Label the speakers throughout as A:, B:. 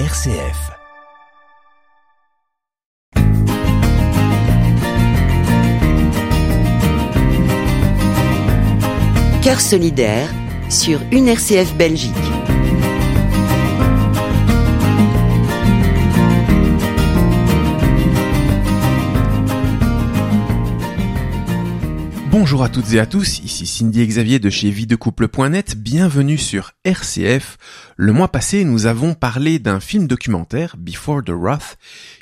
A: RCF.
B: Cœur solidaire sur une RCF Belgique.
C: Bonjour à toutes et à tous, ici Cindy et Xavier de chez videcouple.net, bienvenue sur RCF. Le mois passé, nous avons parlé d'un film documentaire, Before the Wrath,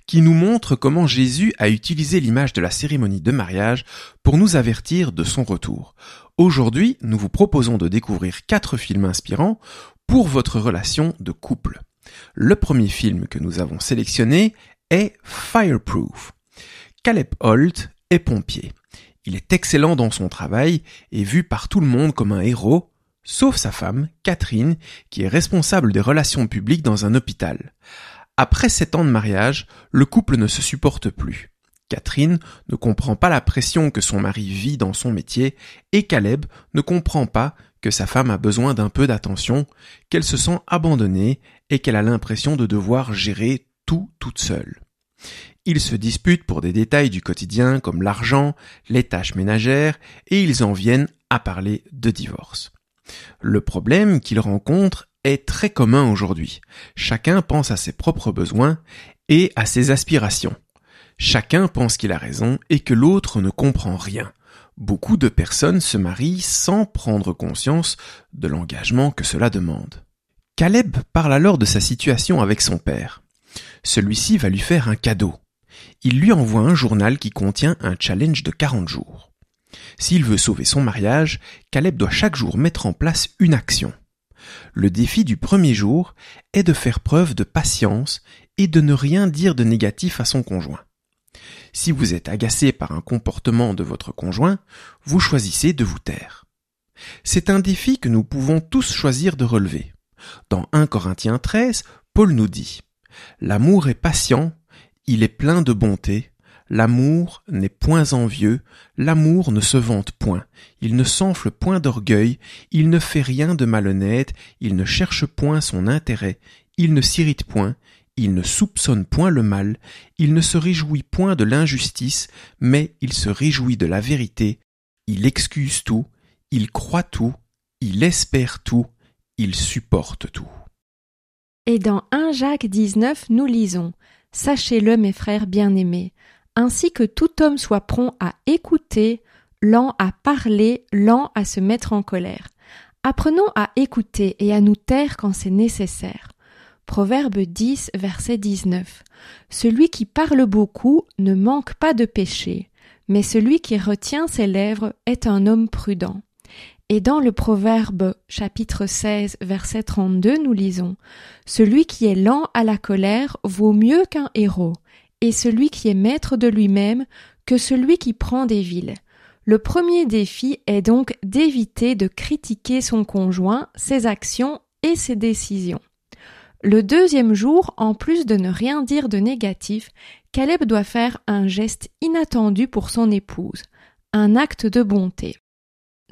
C: qui nous montre comment Jésus a utilisé l'image de la cérémonie de mariage pour nous avertir de son retour. Aujourd'hui, nous vous proposons de découvrir quatre films inspirants pour votre relation de couple. Le premier film que nous avons sélectionné est Fireproof. Caleb Holt est pompier. Il est excellent dans son travail et vu par tout le monde comme un héros, sauf sa femme, Catherine, qui est responsable des relations publiques dans un hôpital. Après sept ans de mariage, le couple ne se supporte plus. Catherine ne comprend pas la pression que son mari vit dans son métier et Caleb ne comprend pas que sa femme a besoin d'un peu d'attention, qu'elle se sent abandonnée et qu'elle a l'impression de devoir gérer tout toute seule. Ils se disputent pour des détails du quotidien comme l'argent, les tâches ménagères, et ils en viennent à parler de divorce. Le problème qu'ils rencontrent est très commun aujourd'hui. Chacun pense à ses propres besoins et à ses aspirations. Chacun pense qu'il a raison et que l'autre ne comprend rien. Beaucoup de personnes se marient sans prendre conscience de l'engagement que cela demande. Caleb parle alors de sa situation avec son père. Celui-ci va lui faire un cadeau il lui envoie un journal qui contient un challenge de 40 jours. S'il veut sauver son mariage, Caleb doit chaque jour mettre en place une action. Le défi du premier jour est de faire preuve de patience et de ne rien dire de négatif à son conjoint. Si vous êtes agacé par un comportement de votre conjoint, vous choisissez de vous taire. C'est un défi que nous pouvons tous choisir de relever. Dans 1 Corinthiens 13, Paul nous dit L'amour est patient, il est plein de bonté, l'amour n'est point envieux, l'amour ne se vante point, il ne s'enfle point d'orgueil, il ne fait rien de malhonnête, il ne cherche point son intérêt, il ne s'irrite point, il ne soupçonne point le mal, il ne se réjouit point de l'injustice, mais il se réjouit de la vérité, il excuse tout, il croit tout, il espère tout, il supporte tout.
D: Et dans 1 Jacques 19, nous lisons Sachez-le, mes frères bien-aimés, ainsi que tout homme soit prompt à écouter, lent à parler, lent à se mettre en colère. Apprenons à écouter et à nous taire quand c'est nécessaire. Proverbe 10, verset 19. Celui qui parle beaucoup ne manque pas de péché, mais celui qui retient ses lèvres est un homme prudent. Et dans le Proverbe chapitre 16 verset 32 nous lisons Celui qui est lent à la colère vaut mieux qu'un héros, et celui qui est maître de lui-même que celui qui prend des villes. Le premier défi est donc d'éviter de critiquer son conjoint, ses actions et ses décisions. Le deuxième jour, en plus de ne rien dire de négatif, Caleb doit faire un geste inattendu pour son épouse, un acte de bonté.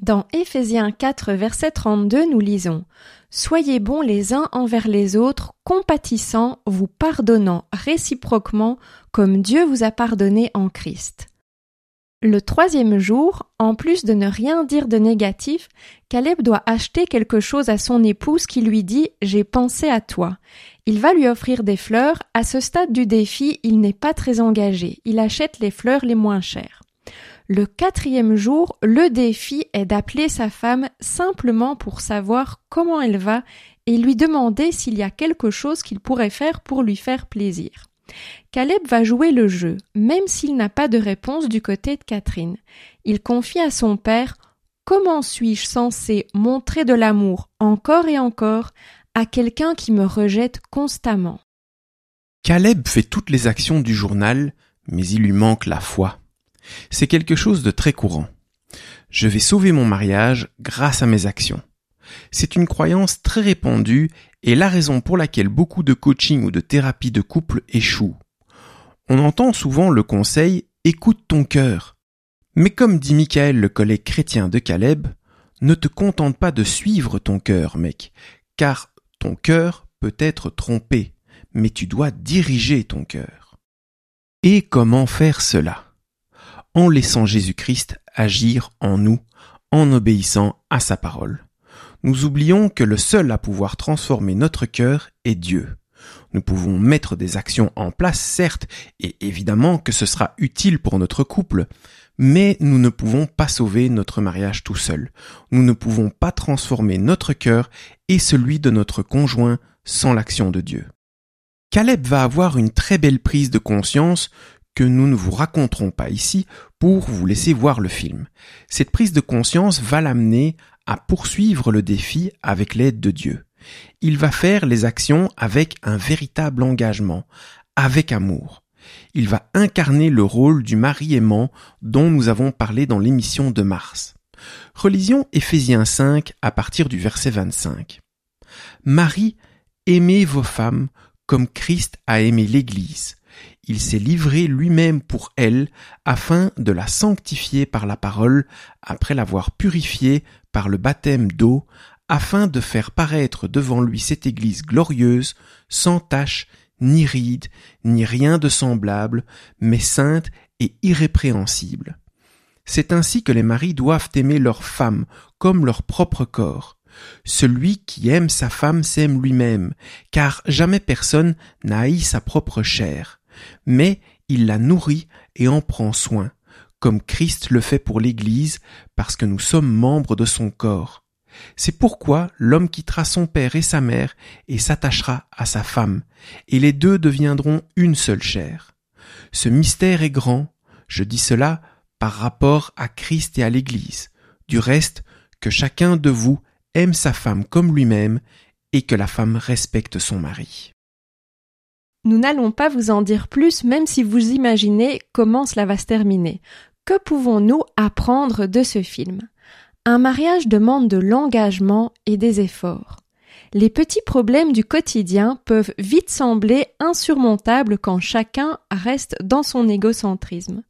D: Dans Éphésiens 4 verset 32 nous lisons Soyez bons les uns envers les autres, compatissants, vous pardonnant réciproquement comme Dieu vous a pardonné en Christ. Le troisième jour, en plus de ne rien dire de négatif, Caleb doit acheter quelque chose à son épouse qui lui dit J'ai pensé à toi. Il va lui offrir des fleurs. À ce stade du défi, il n'est pas très engagé. Il achète les fleurs les moins chères. Le quatrième jour, le défi est d'appeler sa femme simplement pour savoir comment elle va et lui demander s'il y a quelque chose qu'il pourrait faire pour lui faire plaisir. Caleb va jouer le jeu, même s'il n'a pas de réponse du côté de Catherine. Il confie à son père Comment suis-je censé montrer de l'amour encore et encore à quelqu'un qui me rejette constamment?
C: Caleb fait toutes les actions du journal, mais il lui manque la foi. C'est quelque chose de très courant. Je vais sauver mon mariage grâce à mes actions. C'est une croyance très répandue et la raison pour laquelle beaucoup de coaching ou de thérapie de couple échouent. On entend souvent le conseil écoute ton cœur. Mais comme dit Michael le collègue chrétien de Caleb, ne te contente pas de suivre ton cœur, mec, car ton cœur peut être trompé, mais tu dois diriger ton cœur. Et comment faire cela? En laissant Jésus-Christ agir en nous, en obéissant à sa parole. Nous oublions que le seul à pouvoir transformer notre cœur est Dieu. Nous pouvons mettre des actions en place, certes, et évidemment que ce sera utile pour notre couple, mais nous ne pouvons pas sauver notre mariage tout seul. Nous ne pouvons pas transformer notre cœur et celui de notre conjoint sans l'action de Dieu. Caleb va avoir une très belle prise de conscience que nous ne vous raconterons pas ici pour vous laisser voir le film. Cette prise de conscience va l'amener à poursuivre le défi avec l'aide de Dieu. Il va faire les actions avec un véritable engagement, avec amour. Il va incarner le rôle du mari aimant dont nous avons parlé dans l'émission de mars. Religion Éphésiens 5 à partir du verset 25. Marie, aimez vos femmes comme Christ a aimé l'Église. Il s'est livré lui-même pour elle afin de la sanctifier par la parole après l'avoir purifiée par le baptême d'eau afin de faire paraître devant lui cette Église glorieuse, sans tache, ni ride, ni rien de semblable, mais sainte et irrépréhensible. C'est ainsi que les maris doivent aimer leur femme comme leur propre corps. Celui qui aime sa femme s'aime lui-même, car jamais personne n'a haï sa propre chair, mais il la nourrit et en prend soin, comme Christ le fait pour l'Église, parce que nous sommes membres de son corps. C'est pourquoi l'homme quittera son père et sa mère et s'attachera à sa femme, et les deux deviendront une seule chair. Ce mystère est grand, je dis cela par rapport à Christ et à l'Église. Du reste, que chacun de vous aime sa femme comme lui-même et que la femme respecte son mari.
D: Nous n'allons pas vous en dire plus même si vous imaginez comment cela va se terminer. Que pouvons-nous apprendre de ce film? Un mariage demande de l'engagement et des efforts. Les petits problèmes du quotidien peuvent vite sembler insurmontables quand chacun reste dans son égocentrisme.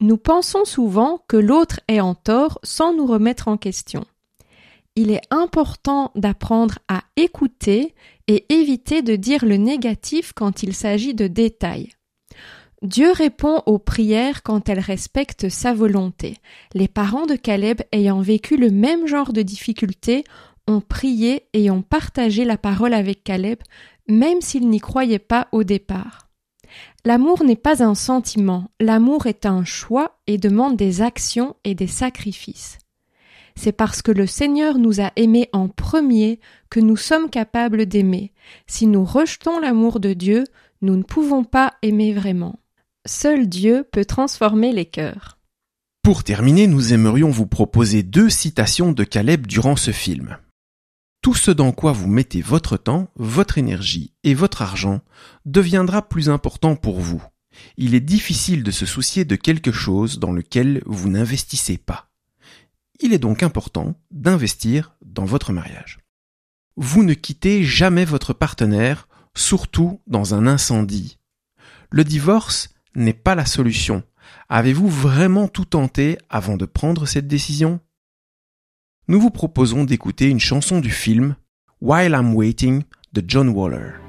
D: Nous pensons souvent que l'autre est en tort sans nous remettre en question. Il est important d'apprendre à écouter et éviter de dire le négatif quand il s'agit de détails. Dieu répond aux prières quand elles respectent sa volonté. Les parents de Caleb ayant vécu le même genre de difficultés ont prié et ont partagé la parole avec Caleb, même s'ils n'y croyaient pas au départ. L'amour n'est pas un sentiment, l'amour est un choix et demande des actions et des sacrifices. C'est parce que le Seigneur nous a aimés en premier que nous sommes capables d'aimer. Si nous rejetons l'amour de Dieu, nous ne pouvons pas aimer vraiment. Seul Dieu peut transformer les cœurs.
C: Pour terminer, nous aimerions vous proposer deux citations de Caleb durant ce film. Tout ce dans quoi vous mettez votre temps, votre énergie et votre argent deviendra plus important pour vous. Il est difficile de se soucier de quelque chose dans lequel vous n'investissez pas. Il est donc important d'investir dans votre mariage. Vous ne quittez jamais votre partenaire, surtout dans un incendie. Le divorce n'est pas la solution. Avez-vous vraiment tout tenté avant de prendre cette décision? Nous vous proposons d'écouter une chanson du film While I'm Waiting de John Waller.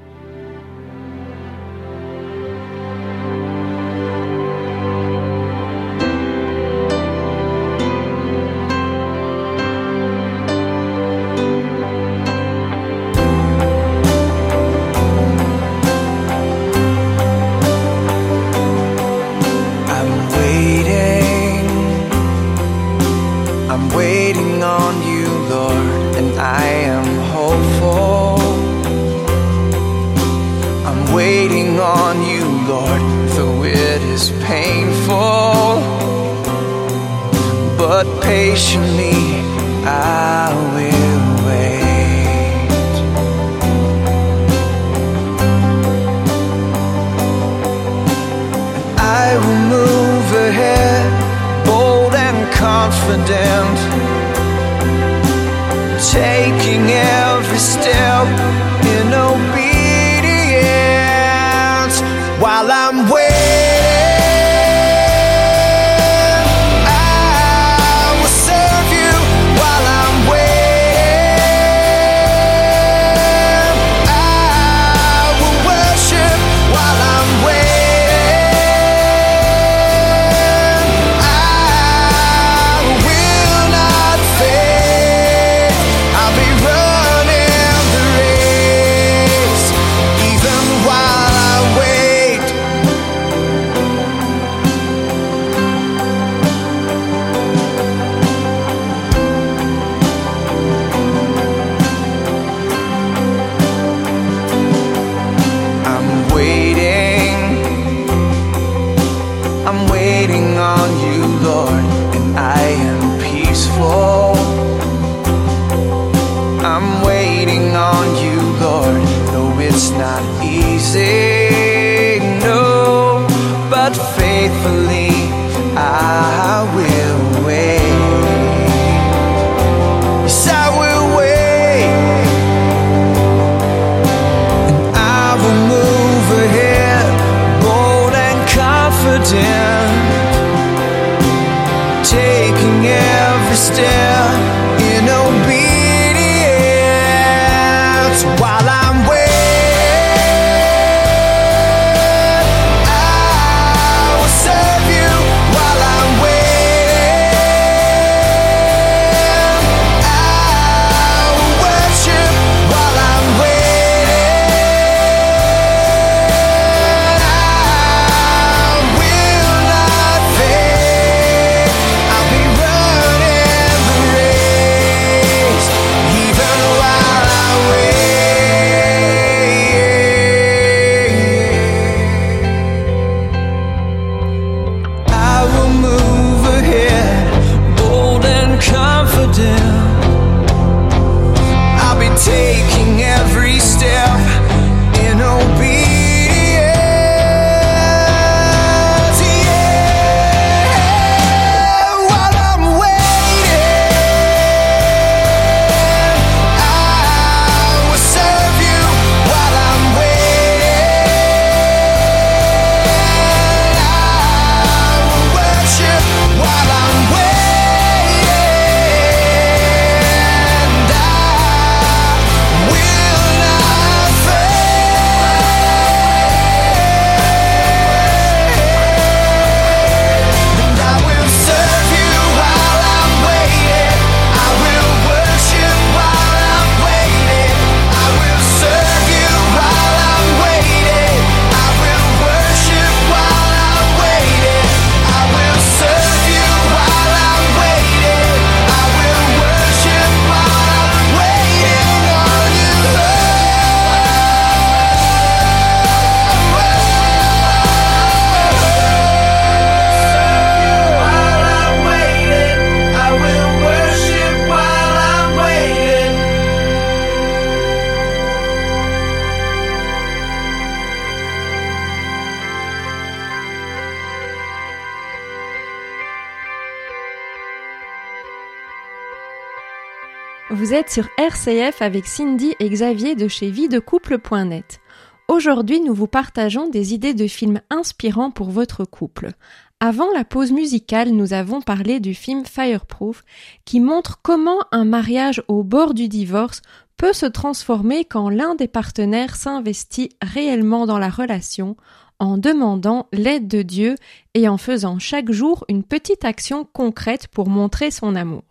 D: Vous êtes sur RCF avec Cindy et Xavier de chez videcouple.net. Aujourd'hui, nous vous partageons des idées de films inspirants pour votre couple. Avant la pause musicale, nous avons parlé du film Fireproof qui montre comment un mariage au bord du divorce peut se transformer quand l'un des partenaires s'investit réellement dans la relation en demandant l'aide de Dieu et en faisant chaque jour une petite action concrète pour montrer son amour.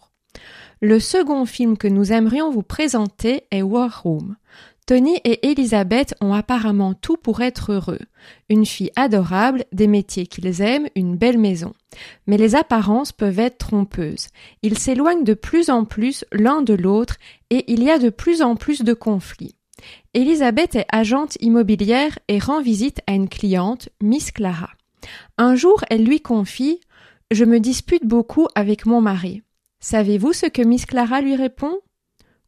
D: Le second film que nous aimerions vous présenter est War Room. Tony et Elisabeth ont apparemment tout pour être heureux. Une fille adorable, des métiers qu'ils aiment, une belle maison. Mais les apparences peuvent être trompeuses. Ils s'éloignent de plus en plus l'un de l'autre et il y a de plus en plus de conflits. Elisabeth est agente immobilière et rend visite à une cliente, Miss Clara. Un jour, elle lui confie Je me dispute beaucoup avec mon mari. Savez-vous ce que Miss Clara lui répond?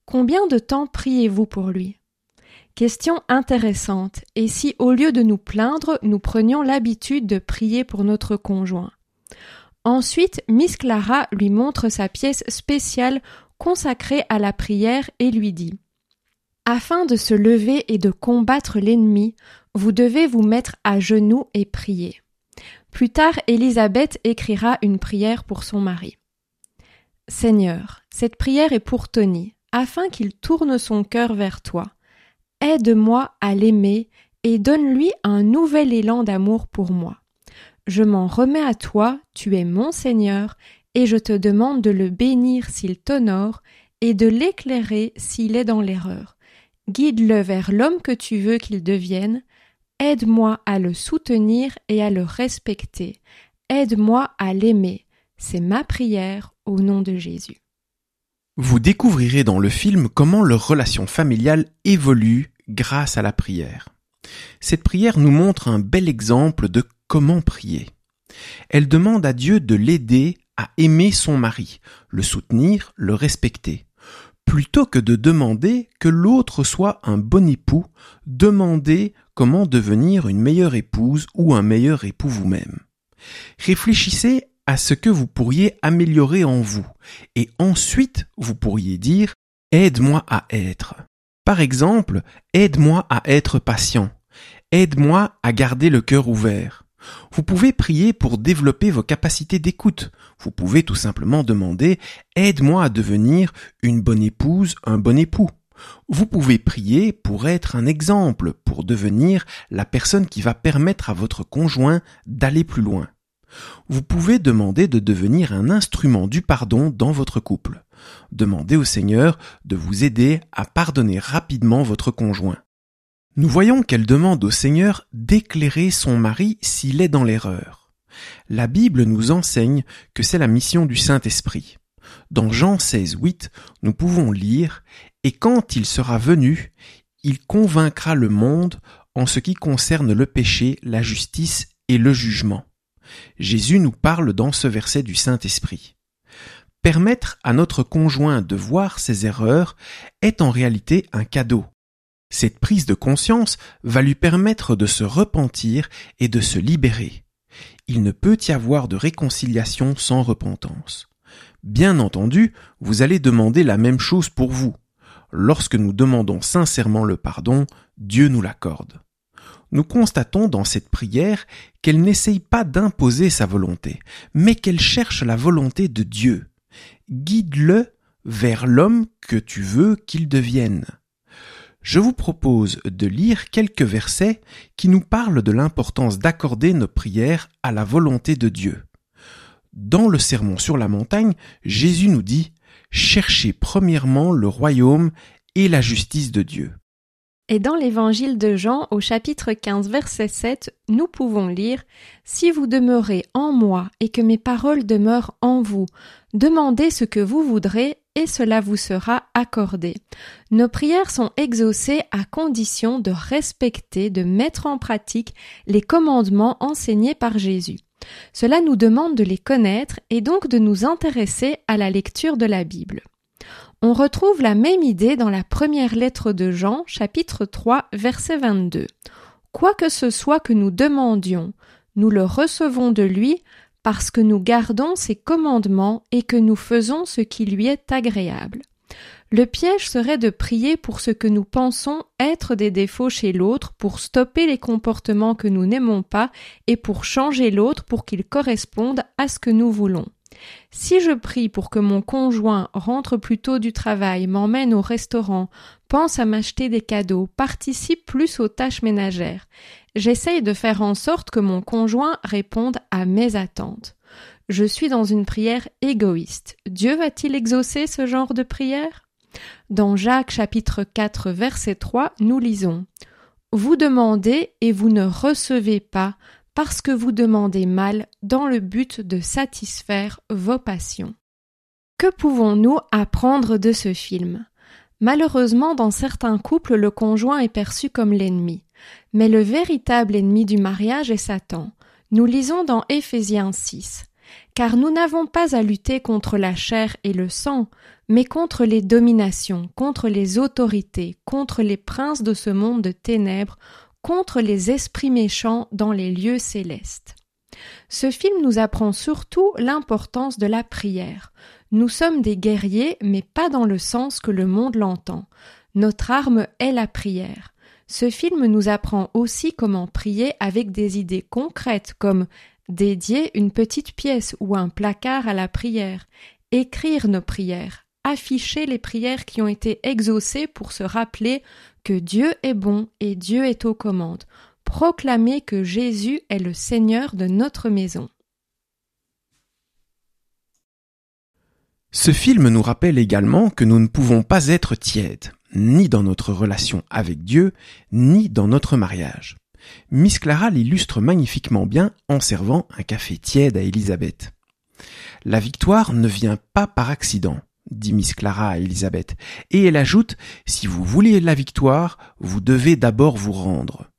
D: Combien de temps priez-vous pour lui? Question intéressante. Et si au lieu de nous plaindre, nous prenions l'habitude de prier pour notre conjoint? Ensuite, Miss Clara lui montre sa pièce spéciale consacrée à la prière et lui dit Afin de se lever et de combattre l'ennemi, vous devez vous mettre à genoux et prier. Plus tard, Élisabeth écrira une prière pour son mari. Seigneur, cette prière est pour Tony, afin qu'il tourne son cœur vers toi. Aide-moi à l'aimer et donne-lui un nouvel élan d'amour pour moi. Je m'en remets à toi, tu es mon Seigneur, et je te demande de le bénir s'il t'honore et de l'éclairer s'il est dans l'erreur. Guide-le vers l'homme que tu veux qu'il devienne. Aide-moi à le soutenir et à le respecter. Aide-moi à l'aimer. C'est ma prière au nom de Jésus.
C: Vous découvrirez dans le film comment leur relation familiale évolue grâce à la prière. Cette prière nous montre un bel exemple de comment prier. Elle demande à Dieu de l'aider à aimer son mari, le soutenir, le respecter. Plutôt que de demander que l'autre soit un bon époux, demandez comment devenir une meilleure épouse ou un meilleur époux vous-même. Réfléchissez à ce que vous pourriez améliorer en vous et ensuite vous pourriez dire aide-moi à être. Par exemple, aide-moi à être patient. Aide-moi à garder le cœur ouvert. Vous pouvez prier pour développer vos capacités d'écoute. Vous pouvez tout simplement demander Aide-moi à devenir une bonne épouse, un bon époux. Vous pouvez prier pour être un exemple, pour devenir la personne qui va permettre à votre conjoint d'aller plus loin. Vous pouvez demander de devenir un instrument du pardon dans votre couple. Demandez au Seigneur de vous aider à pardonner rapidement votre conjoint. Nous voyons qu'elle demande au Seigneur d'éclairer son mari s'il est dans l'erreur. La Bible nous enseigne que c'est la mission du Saint-Esprit. Dans Jean 16, 8, nous pouvons lire Et quand il sera venu, il convaincra le monde en ce qui concerne le péché, la justice et le jugement. Jésus nous parle dans ce verset du Saint-Esprit. Permettre à notre conjoint de voir ses erreurs est en réalité un cadeau. Cette prise de conscience va lui permettre de se repentir et de se libérer. Il ne peut y avoir de réconciliation sans repentance. Bien entendu, vous allez demander la même chose pour vous. Lorsque nous demandons sincèrement le pardon, Dieu nous l'accorde. Nous constatons dans cette prière qu'elle n'essaye pas d'imposer sa volonté, mais qu'elle cherche la volonté de Dieu. Guide-le vers l'homme que tu veux qu'il devienne je vous propose de lire quelques versets qui nous parlent de l'importance d'accorder nos prières à la volonté de Dieu. Dans le Sermon sur la montagne, Jésus nous dit Cherchez premièrement le royaume et la justice de Dieu.
D: Et dans l'évangile de Jean, au chapitre 15, verset 7, nous pouvons lire Si vous demeurez en moi et que mes paroles demeurent en vous, demandez ce que vous voudrez et cela vous sera accordé. Nos prières sont exaucées à condition de respecter, de mettre en pratique les commandements enseignés par Jésus. Cela nous demande de les connaître et donc de nous intéresser à la lecture de la Bible. On retrouve la même idée dans la première lettre de Jean, chapitre 3, verset 22. Quoi que ce soit que nous demandions, nous le recevons de lui parce que nous gardons ses commandements et que nous faisons ce qui lui est agréable. Le piège serait de prier pour ce que nous pensons être des défauts chez l'autre, pour stopper les comportements que nous n'aimons pas et pour changer l'autre pour qu'il corresponde à ce que nous voulons. Si je prie pour que mon conjoint rentre plus tôt du travail, m'emmène au restaurant, pense à m'acheter des cadeaux, participe plus aux tâches ménagères, j'essaye de faire en sorte que mon conjoint réponde à mes attentes. Je suis dans une prière égoïste. Dieu va-t-il exaucer ce genre de prière? Dans Jacques chapitre 4 verset 3, nous lisons Vous demandez et vous ne recevez pas parce que vous demandez mal dans le but de satisfaire vos passions. Que pouvons-nous apprendre de ce film? Malheureusement, dans certains couples, le conjoint est perçu comme l'ennemi. Mais le véritable ennemi du mariage est Satan. Nous lisons dans Éphésiens 6. Car nous n'avons pas à lutter contre la chair et le sang, mais contre les dominations, contre les autorités, contre les princes de ce monde de ténèbres, contre les esprits méchants dans les lieux célestes. Ce film nous apprend surtout l'importance de la prière. Nous sommes des guerriers, mais pas dans le sens que le monde l'entend. Notre arme est la prière. Ce film nous apprend aussi comment prier avec des idées concrètes comme dédier une petite pièce ou un placard à la prière, écrire nos prières, afficher les prières qui ont été exaucées pour se rappeler que Dieu est bon et Dieu est aux commandes, proclamer que Jésus est le Seigneur de notre maison.
C: Ce film nous rappelle également que nous ne pouvons pas être tièdes, ni dans notre relation avec Dieu, ni dans notre mariage. Miss Clara l'illustre magnifiquement bien en servant un café tiède à Elisabeth. La victoire ne vient pas par accident, dit Miss Clara à Elisabeth, et elle ajoute Si vous voulez la victoire, vous devez d'abord vous rendre.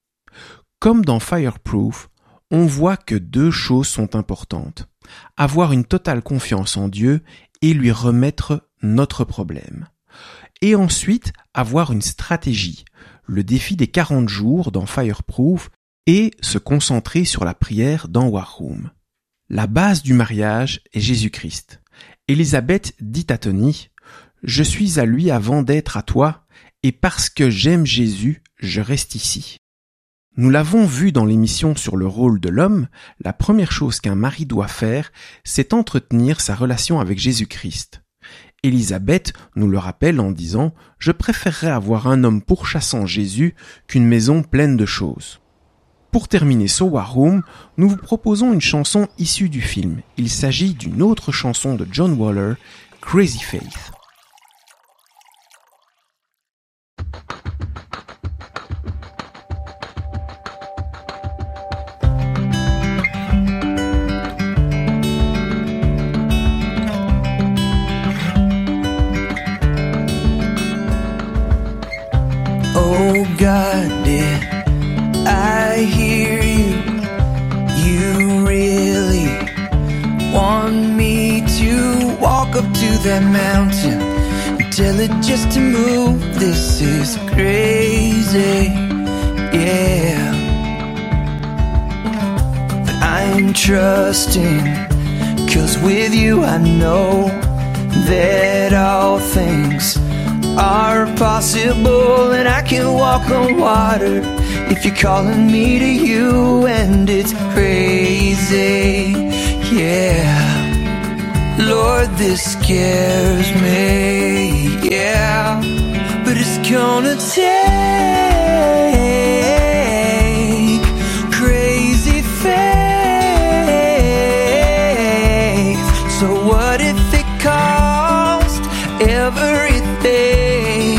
C: Comme dans Fireproof, on voit que deux choses sont importantes. Avoir une totale confiance en Dieu et lui remettre notre problème. et ensuite avoir une stratégie, le défi des 40 jours dans Fireproof et se concentrer sur la prière dans War Room. La base du mariage est Jésus-Christ. Élisabeth dit à Tony, Je suis à lui avant d'être à toi, et parce que j'aime Jésus, je reste ici. Nous l'avons vu dans l'émission sur le rôle de l'homme, la première chose qu'un mari doit faire, c'est entretenir sa relation avec Jésus-Christ. Élisabeth nous le rappelle en disant Je préférerais avoir un homme pourchassant Jésus qu'une maison pleine de choses. Pour terminer ce War Room, nous vous proposons une chanson issue du film. Il s'agit d'une autre chanson de John Waller, Crazy Faith.
A: That mountain tell it just to move? This is crazy, yeah. But I'm trusting, cause with you I know that all things are possible and I can walk on water if you're calling me to you and it's crazy yeah Lord this scares me yeah but it's gonna take crazy faith. So what if it cost everything?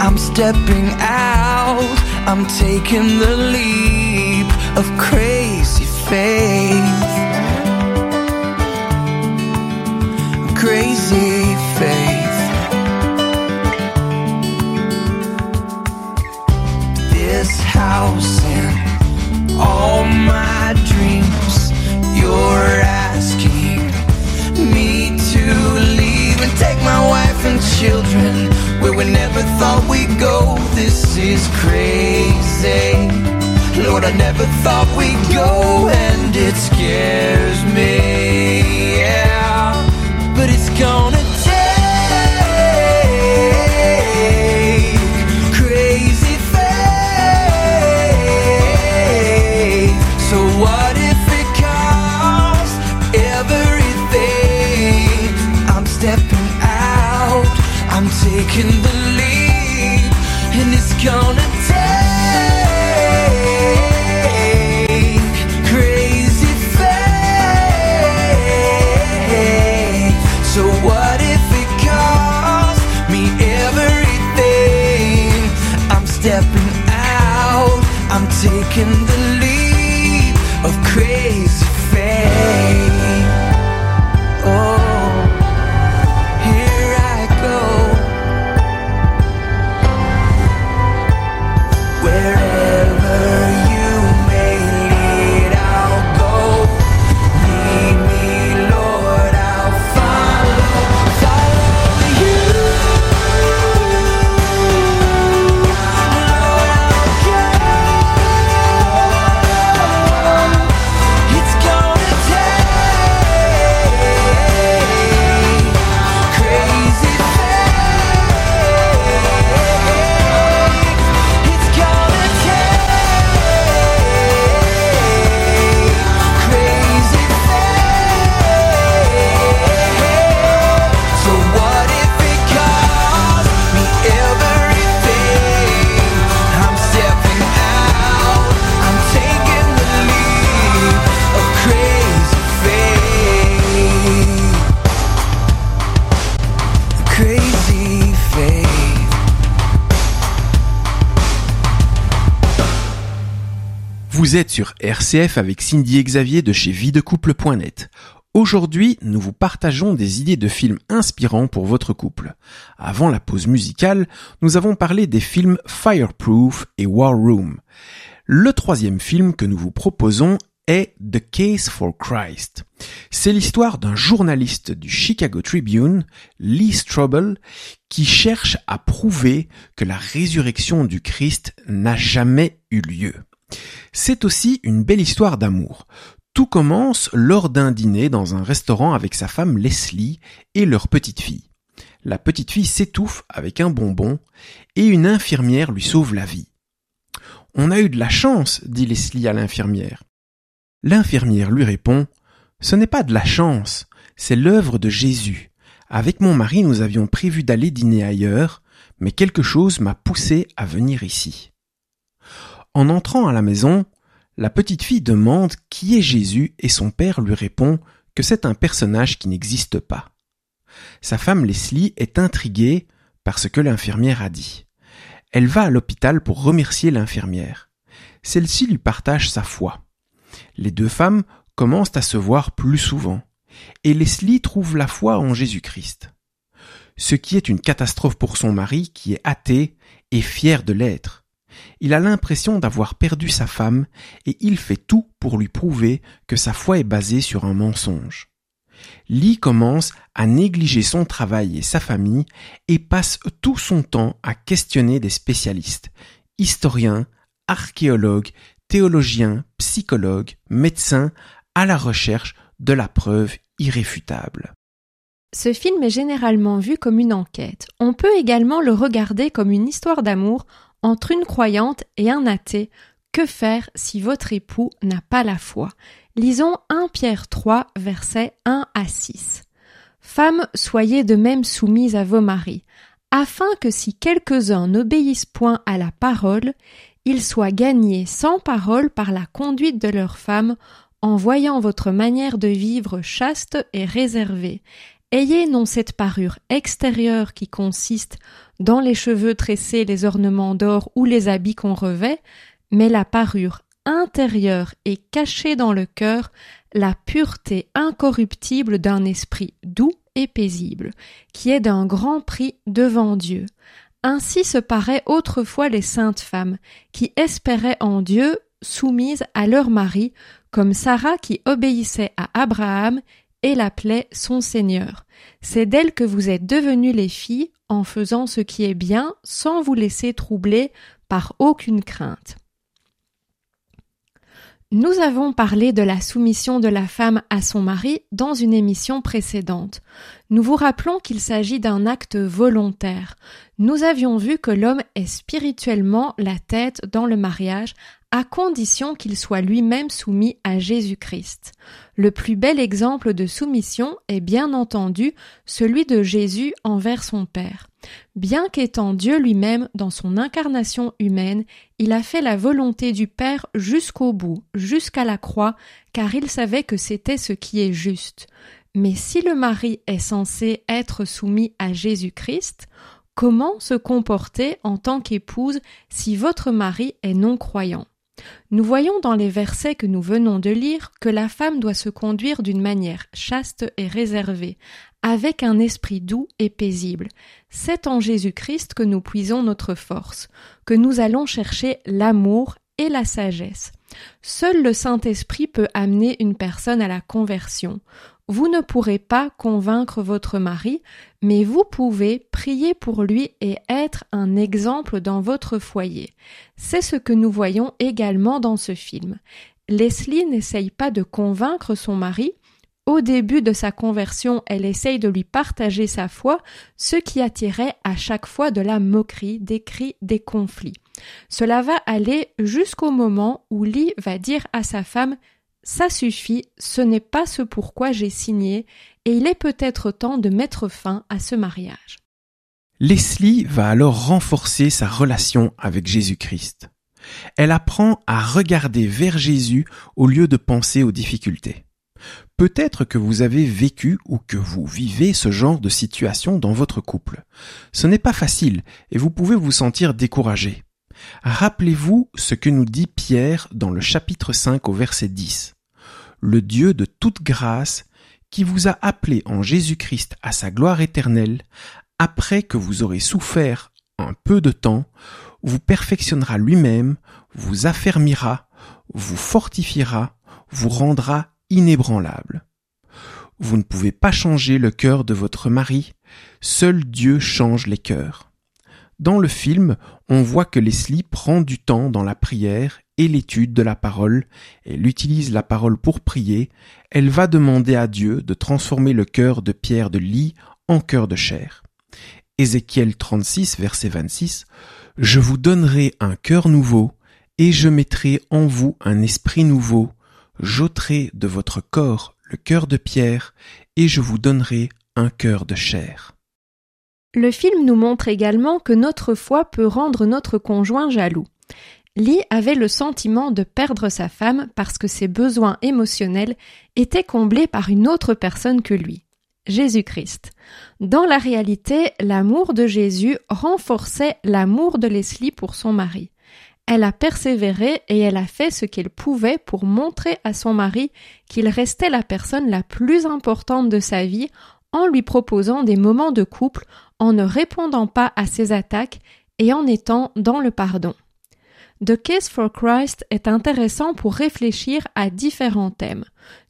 A: I'm stepping out I'm taking the leap of crazy faith Crazy faith This house and all my dreams You're asking me to leave and take my wife and children where we never thought we'd go. This is crazy. Lord, I never thought we'd go, and it scares me. Yeah, but it's gonna take crazy faith. So what if it costs everything? I'm stepping out. I'm taking the lead,
C: Vous êtes sur RCF avec Cindy Xavier de chez videcouple.net. Aujourd'hui, nous vous partageons des idées de films inspirants pour votre couple. Avant la pause musicale, nous avons parlé des films Fireproof et War Room. Le troisième film que nous vous proposons est The Case for Christ. C'est l'histoire d'un journaliste du Chicago Tribune, Lee Strobel, qui cherche à prouver que la résurrection du Christ n'a jamais eu lieu. C'est aussi une belle histoire d'amour. Tout commence lors d'un dîner dans un restaurant avec sa femme Leslie et leur petite fille. La petite fille s'étouffe avec un bonbon et une infirmière lui sauve la vie. On a eu de la chance, dit Leslie à l'infirmière. L'infirmière lui répond Ce n'est pas de la chance, c'est l'œuvre de Jésus. Avec mon mari, nous avions prévu d'aller dîner ailleurs, mais quelque chose m'a poussé à venir ici. En entrant à la maison, la petite fille demande qui est Jésus et son père lui répond que c'est un personnage qui n'existe pas. Sa femme Leslie est intriguée par ce que l'infirmière a dit. Elle va à l'hôpital pour remercier l'infirmière. Celle-ci lui partage sa foi. Les deux femmes commencent à se voir plus souvent, et Leslie trouve la foi en Jésus-Christ. Ce qui est une catastrophe pour son mari qui est athée et fier de l'être. Il a l'impression d'avoir perdu sa femme et il fait tout pour lui prouver que sa foi est basée sur un mensonge. Lee commence à négliger son travail et sa famille et passe tout son temps à questionner des spécialistes, historiens, archéologues, théologiens, psychologues, médecins, à la recherche de la preuve irréfutable.
D: Ce film est généralement vu comme une enquête. On peut également le regarder comme une histoire d'amour entre une croyante et un athée. Que faire si votre époux n'a pas la foi? Lisons 1 Pierre 3, versets 1 à 6. Femmes, soyez de même soumises à vos maris, afin que si quelques-uns n'obéissent point à la parole, ils soient gagnés sans parole par la conduite de leurs femmes, en voyant votre manière de vivre chaste et réservée. Ayez non cette parure extérieure qui consiste dans les cheveux tressés, les ornements d'or ou les habits qu'on revêt, mais la parure intérieure et cachée dans le cœur, la pureté incorruptible d'un esprit doux et paisible, qui est d'un grand prix devant Dieu. Ainsi se paraient autrefois les saintes femmes, qui espéraient en Dieu, soumises à leur mari, comme Sarah qui obéissait à Abraham et l'appelait son Seigneur. C'est d'elle que vous êtes devenues les filles en faisant ce qui est bien sans vous laisser troubler par aucune crainte. Nous avons parlé de la soumission de la femme à son mari dans une émission précédente. Nous vous rappelons qu'il s'agit d'un acte volontaire. Nous avions vu que l'homme est spirituellement la tête dans le mariage à condition qu'il soit lui-même soumis à Jésus-Christ. Le plus bel exemple de soumission est bien entendu celui de Jésus envers son Père. Bien qu'étant Dieu lui-même dans son incarnation humaine, il a fait la volonté du Père jusqu'au bout, jusqu'à la croix, car il savait que c'était ce qui est juste. Mais si le mari est censé être soumis à Jésus-Christ, comment se comporter en tant qu'épouse si votre mari est non-croyant? Nous voyons dans les versets que nous venons de lire que la femme doit se conduire d'une manière chaste et réservée, avec un esprit doux et paisible. C'est en Jésus-Christ que nous puisons notre force, que nous allons chercher l'amour et la sagesse. Seul le Saint-Esprit peut amener une personne à la conversion. Vous ne pourrez pas convaincre votre mari, mais vous pouvez prier pour lui et être un exemple dans votre foyer. C'est ce que nous voyons également dans ce film. Leslie n'essaye pas de convaincre son mari, au début de sa conversion, elle essaye de lui partager sa foi, ce qui attirait à chaque fois de la moquerie, des cris, des conflits. Cela va aller jusqu'au moment où Lee va dire à sa femme ça suffit, ce n'est pas ce pourquoi j'ai signé, et il est peut-être temps de mettre fin à ce mariage.
C: Leslie va alors renforcer sa relation avec Jésus-Christ. Elle apprend à regarder vers Jésus au lieu de penser aux difficultés. Peut-être que vous avez vécu ou que vous vivez ce genre de situation dans votre couple. Ce n'est pas facile et vous pouvez vous sentir découragé. Rappelez-vous ce que nous dit Pierre dans le chapitre 5 au verset 10 le Dieu de toute grâce, qui vous a appelé en Jésus-Christ à sa gloire éternelle, après que vous aurez souffert un peu de temps, vous perfectionnera lui-même, vous affermira, vous fortifiera, vous rendra inébranlable. Vous ne pouvez pas changer le cœur de votre mari, seul Dieu change les cœurs. Dans le film, on voit que Leslie prend du temps dans la prière et l'étude de la parole, elle utilise la parole pour prier, elle va demander à Dieu de transformer le cœur de pierre de lit en cœur de chair. Ézéchiel 36, verset 26, Je vous donnerai un cœur nouveau, et je mettrai en vous un esprit nouveau, j'ôterai de votre corps le cœur de pierre, et je vous donnerai un cœur de chair.
D: Le film nous montre également que notre foi peut rendre notre conjoint jaloux. Lee avait le sentiment de perdre sa femme parce que ses besoins émotionnels étaient comblés par une autre personne que lui, Jésus-Christ. Dans la réalité, l'amour de Jésus renforçait l'amour de Leslie pour son mari. Elle a persévéré et elle a fait ce qu'elle pouvait pour montrer à son mari qu'il restait la personne la plus importante de sa vie lui proposant des moments de couple, en ne répondant pas à ses attaques et en étant dans le pardon. The Case for Christ est intéressant pour réfléchir à différents thèmes.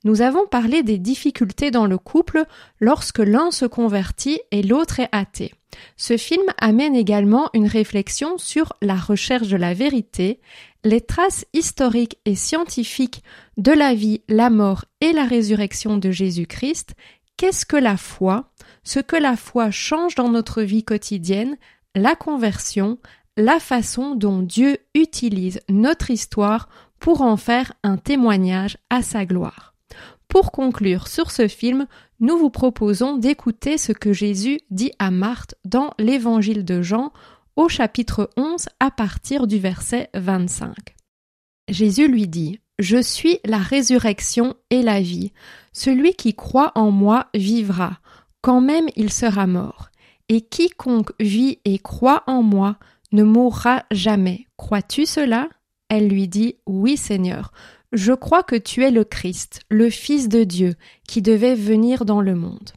D: Nous avons parlé des difficultés dans le couple lorsque l'un se convertit et l'autre est athée. Ce film amène également une réflexion sur la recherche de la vérité, les traces historiques et scientifiques de la vie, la mort et la résurrection de Jésus-Christ, qu'est-ce que la foi, ce que la foi change dans notre vie quotidienne, la conversion, la façon dont Dieu utilise notre histoire pour en faire un témoignage à sa gloire. Pour conclure sur ce film, nous vous proposons d'écouter ce que Jésus dit à Marthe dans l'évangile de Jean au chapitre 11 à partir du verset 25. Jésus lui dit Je suis la résurrection et la vie. Celui qui croit en moi vivra, quand même il sera mort. Et quiconque vit et croit en moi ne mourra jamais. Crois-tu cela? Elle lui dit Oui, Seigneur. Je crois que tu es le Christ, le Fils de Dieu, qui devait venir dans le monde.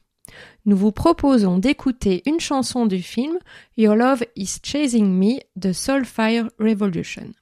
D: Nous vous proposons d'écouter une chanson du film Your Love is Chasing Me de Soulfire Revolution.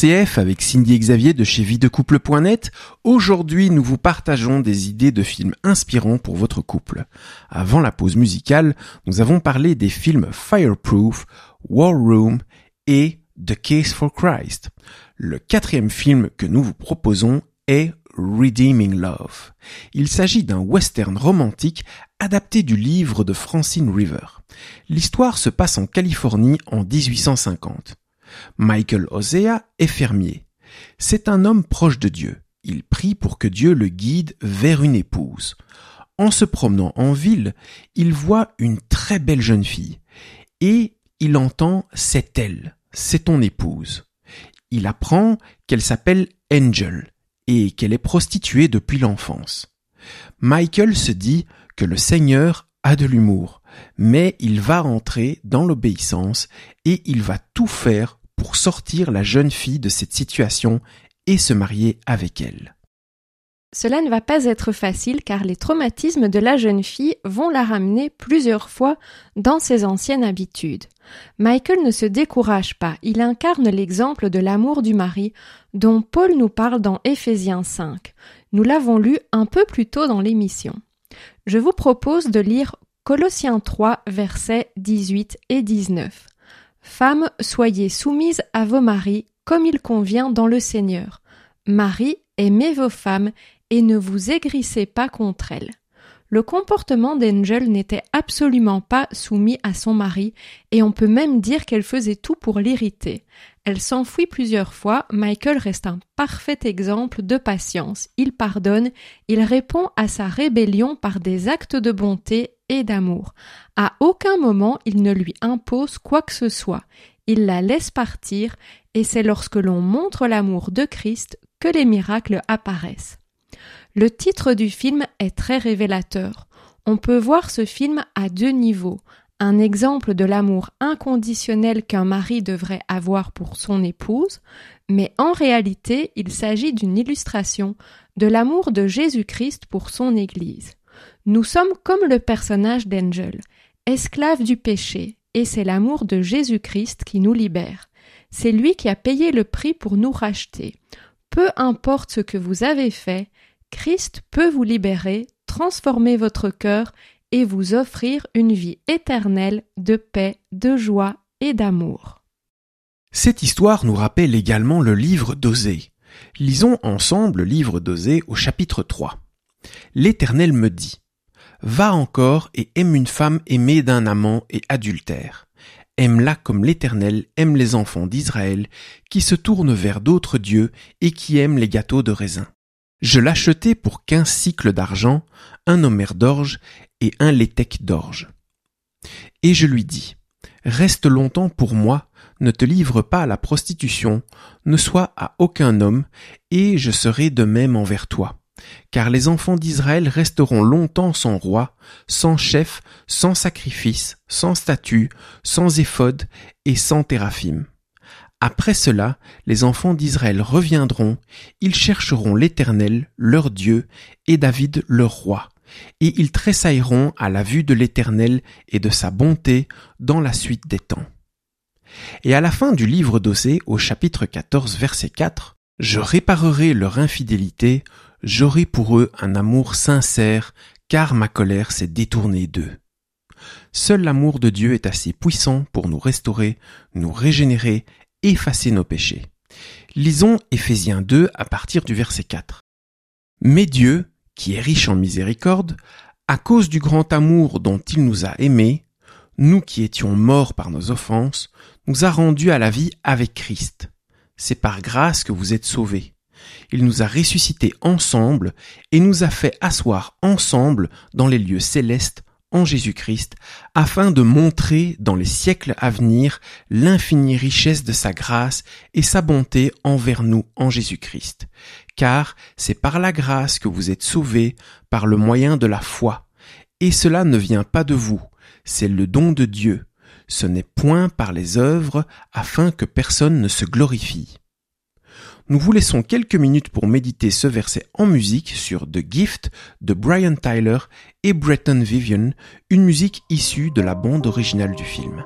C: RCF avec Cindy Xavier de chez videcouple.net. Aujourd'hui, nous vous partageons des idées de films inspirants pour votre couple. Avant la pause musicale, nous avons parlé des films Fireproof, War Room et The Case for Christ. Le quatrième film que nous vous proposons est Redeeming Love. Il s'agit d'un western romantique adapté du livre de Francine River. L'histoire se passe en Californie en 1850. Michael Osea est fermier. C'est un homme proche de Dieu. Il prie pour que Dieu le guide vers une épouse. En se promenant en ville, il voit une très belle jeune fille et il entend c'est elle, c'est ton épouse. Il apprend qu'elle s'appelle Angel et qu'elle est prostituée depuis l'enfance. Michael se dit que le Seigneur a de l'humour, mais il va entrer dans l'obéissance et il va tout faire pour sortir la jeune fille de cette situation et se marier avec elle.
D: Cela ne va pas être facile car les traumatismes de la jeune fille vont la ramener plusieurs fois dans ses anciennes habitudes. Michael ne se décourage pas, il incarne l'exemple de l'amour du mari dont Paul nous parle dans Éphésiens 5. Nous l'avons lu un peu plus tôt dans l'émission. Je vous propose de lire Colossiens 3 versets 18 et 19. Femmes, soyez soumises à vos maris comme il convient dans le Seigneur. Marie, aimez vos femmes et ne vous aigrissez pas contre elles. Le comportement d'Angel n'était absolument pas soumis à son mari, et on peut même dire qu'elle faisait tout pour l'irriter. Elle s'enfuit plusieurs fois, Michael reste un parfait exemple de patience. Il pardonne, il répond à sa rébellion par des actes de bonté et d'amour. À aucun moment il ne lui impose quoi que ce soit. Il la laisse partir, et c'est lorsque l'on montre l'amour de Christ que les miracles apparaissent. Le titre du film est très révélateur. On peut voir ce film à deux niveaux. Un exemple de l'amour inconditionnel qu'un mari devrait avoir pour son épouse, mais en réalité il s'agit d'une illustration de l'amour de Jésus-Christ pour son Église. Nous sommes comme le personnage d'Angel, esclaves du péché, et c'est l'amour de Jésus-Christ qui nous libère. C'est lui qui a payé le prix pour nous racheter. Peu importe ce que vous avez fait, Christ peut vous libérer, transformer votre cœur et vous offrir une vie éternelle de paix, de joie et d'amour.
C: Cette histoire nous rappelle également le livre d'Osée. Lisons ensemble le livre d'Osée au chapitre 3. L'Éternel me dit, Va encore et aime une femme aimée d'un amant et adultère. Aime-la comme l'Éternel aime les enfants d'Israël, qui se tournent vers d'autres dieux et qui aiment les gâteaux de raisin. Je l'achetai pour quinze cycles d'argent, un homère d'orge et un létec d'orge. Et je lui dis, Reste longtemps pour moi, ne te livre pas à la prostitution, ne sois à aucun homme, et je serai de même envers toi. Car les enfants d'Israël resteront longtemps sans roi, sans chef, sans sacrifice, sans statut, sans éphode et sans téraphim. Après cela, les enfants d'Israël reviendront, ils chercheront l'Éternel, leur Dieu, et David, leur roi, et ils tressailleront à la vue de l'Éternel et de sa bonté dans la suite des temps. Et à la fin du livre d'Osée, au chapitre 14, verset 4, Je réparerai leur infidélité, j'aurai pour eux un amour sincère, car ma colère s'est détournée d'eux. Seul l'amour de Dieu est assez puissant pour nous restaurer, nous régénérer effacer nos péchés. Lisons Éphésiens 2 à partir du verset 4. Mais Dieu, qui est riche en miséricorde, à cause du grand amour dont il nous a aimés, nous qui étions morts par nos offenses, nous a rendus à la vie avec Christ. C'est par grâce que vous êtes sauvés. Il nous a ressuscités ensemble et nous a fait asseoir ensemble dans les lieux célestes en Jésus-Christ, afin de montrer dans les siècles à venir l'infinie richesse de sa grâce et sa bonté envers nous en Jésus-Christ. Car c'est par la grâce que vous êtes sauvés par le moyen de la foi. Et cela ne vient pas de vous, c'est le don de Dieu. Ce n'est point par les œuvres afin que personne ne se glorifie. Nous vous laissons quelques minutes pour méditer ce verset en musique sur The Gift de Brian Tyler et Bretton Vivian, une musique issue de la bande originale du film.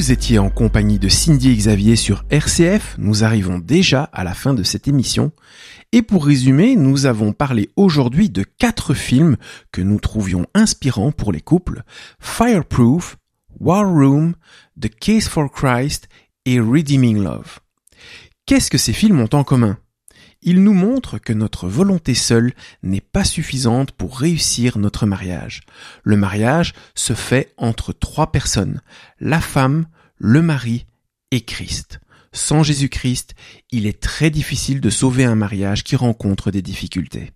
C: Vous étiez en compagnie de Cindy et Xavier sur RCF, nous arrivons déjà à la fin de cette émission. Et pour résumer, nous avons parlé aujourd'hui de quatre films que nous trouvions inspirants pour les couples. Fireproof, War Room, The Case for Christ et Redeeming Love. Qu'est-ce que ces films ont en commun? Ils nous montrent que notre volonté seule n'est pas suffisante pour réussir notre mariage. Le mariage se fait entre trois personnes, la femme, le mari et Christ. Sans Jésus-Christ, il est très difficile de sauver un mariage qui rencontre des difficultés.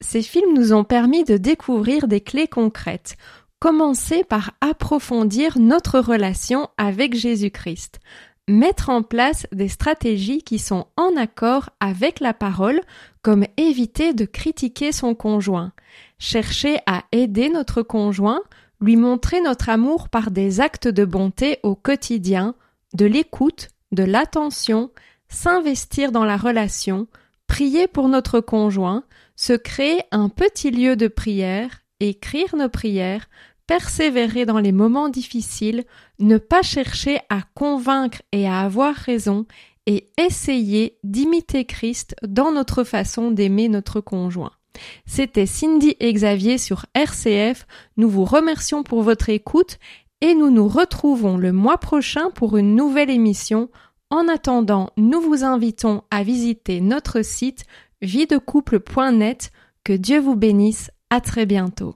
D: Ces films nous ont permis de découvrir des clés concrètes. Commencer par approfondir notre relation avec Jésus-Christ. Mettre en place des stratégies qui sont en accord avec la parole, comme éviter de critiquer son conjoint. Chercher à aider notre conjoint, lui montrer notre amour par des actes de bonté au quotidien, de l'écoute, de l'attention, s'investir dans la relation, prier pour notre conjoint, se créer un petit lieu de prière, écrire nos prières, persévérer dans les moments difficiles, ne pas chercher à convaincre et à avoir raison, et essayer d'imiter Christ dans notre façon d'aimer notre conjoint. C'était Cindy et Xavier sur RCF. Nous vous remercions pour votre écoute et nous nous retrouvons le mois prochain pour une nouvelle émission. En attendant, nous vous invitons à visiter notre site videcouple.net. Que Dieu vous bénisse. À très bientôt.